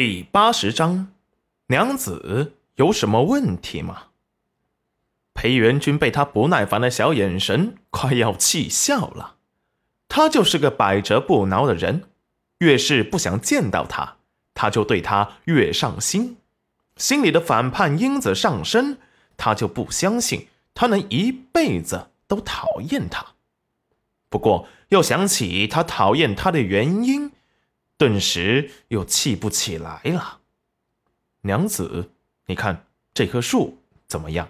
第八十章，娘子有什么问题吗？裴元君被他不耐烦的小眼神快要气笑了。他就是个百折不挠的人，越是不想见到他，他就对他越上心，心里的反叛因子上升，他就不相信他能一辈子都讨厌他。不过又想起他讨厌他的原因，顿时又气不起来了。娘子，你看这棵树怎么样？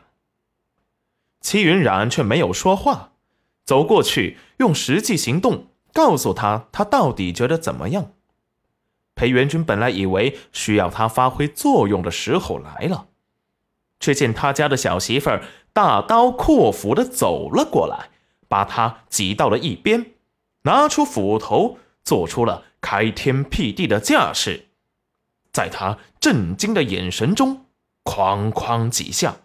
齐云染却没有说话，走过去，用实际行动告诉他，他到底觉得怎么样。裴元君本来以为需要他发挥作用的时候来了，却见他家的小媳妇儿大刀阔斧的走了过来，把他挤到了一边，拿出斧头，做出了开天辟地的架势，在他震惊的眼神中，哐哐几下。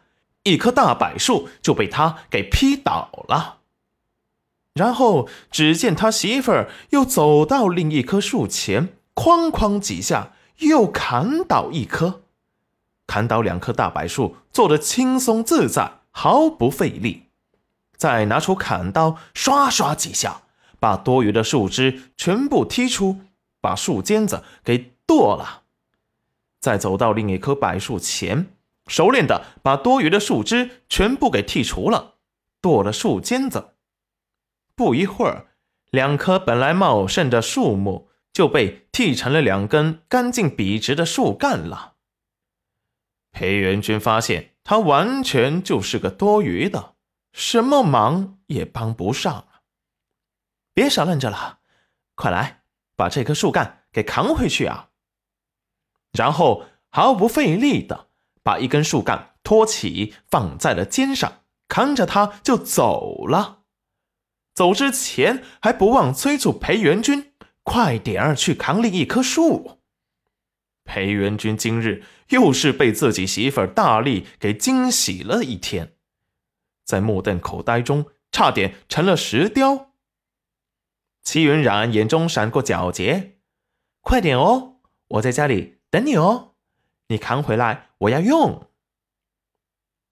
一棵大柏树就被他给劈倒了，然后只见他媳妇儿又走到另一棵树前，哐哐几下又砍倒一棵，砍倒两棵大柏树，做得轻松自在，毫不费力。再拿出砍刀，刷刷几下，把多余的树枝全部剔出，把树尖子给剁了。再走到另一棵柏树前。熟练的把多余的树枝全部给剔除了，剁了树尖子。不一会儿，两棵本来茂盛的树木就被剃成了两根干净笔直的树干了。裴元君发现他完全就是个多余的，什么忙也帮不上。别傻愣着了，快来把这棵树干给扛回去啊！然后毫不费力的。把一根树干托起，放在了肩上，扛着它就走了。走之前还不忘催促裴元君快点儿去扛另一棵树。裴元君今日又是被自己媳妇大力给惊喜了一天，在目瞪口呆中，差点成了石雕。齐云染眼中闪过皎洁，快点哦，我在家里等你哦。你扛回来，我要用。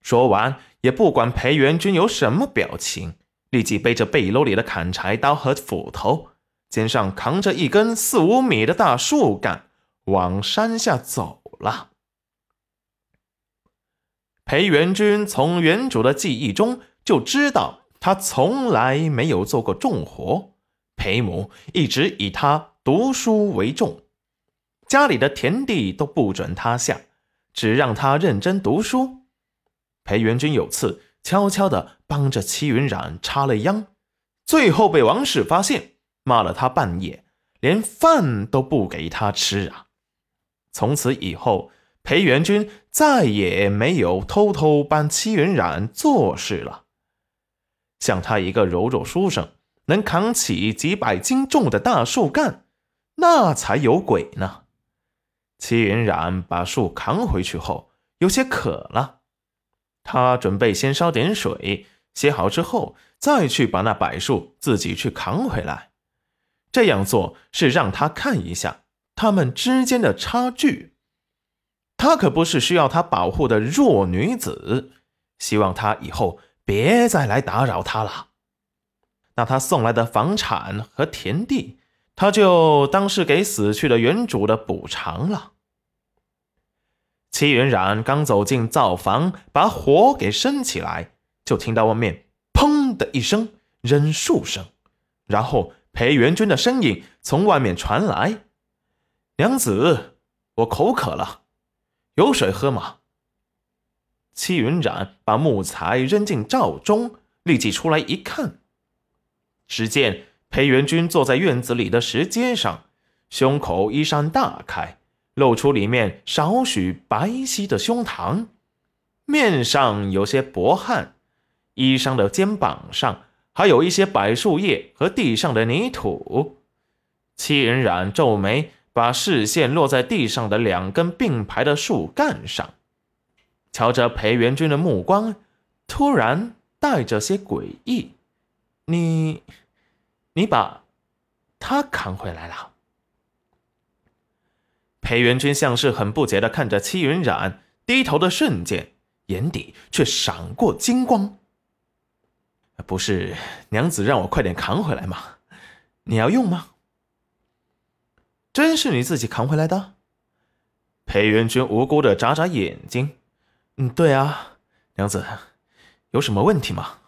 说完，也不管裴元君有什么表情，立即背着背篓里的砍柴刀和斧头，肩上扛着一根四五米的大树干，往山下走了。裴元君从原主的记忆中就知道，他从来没有做过重活，裴母一直以他读书为重。家里的田地都不准他下，只让他认真读书。裴元君有次悄悄地帮着戚云染插了秧，最后被王氏发现，骂了他半夜，连饭都不给他吃啊！从此以后，裴元君再也没有偷偷帮戚云染做事了。像他一个柔弱书生，能扛起几百斤重的大树干，那才有鬼呢！齐云染把树扛回去后，有些渴了。他准备先烧点水，洗好之后再去把那柏树自己去扛回来。这样做是让他看一下他们之间的差距。他可不是需要他保护的弱女子，希望他以后别再来打扰他了。那他送来的房产和田地。他就当是给死去的原主的补偿了。戚云染刚走进灶房，把火给升起来，就听到外面“砰”的一声扔树声，然后裴元君的声音从外面传来：“娘子，我口渴了，有水喝吗？”戚云染把木材扔进灶中，立即出来一看，只见。裴元君坐在院子里的石阶上，胸口衣衫大开，露出里面少许白皙的胸膛，面上有些薄汗，衣裳的肩膀上还有一些柏树叶和地上的泥土。戚云染皱眉，把视线落在地上的两根并排的树干上，瞧着裴元君的目光，突然带着些诡异：“你？”你把他扛回来了。裴元君像是很不解的看着戚云染，低头的瞬间，眼底却闪过金光。不是娘子让我快点扛回来吗？你要用吗？真是你自己扛回来的？裴元君无辜的眨眨眼睛。嗯，对啊，娘子，有什么问题吗？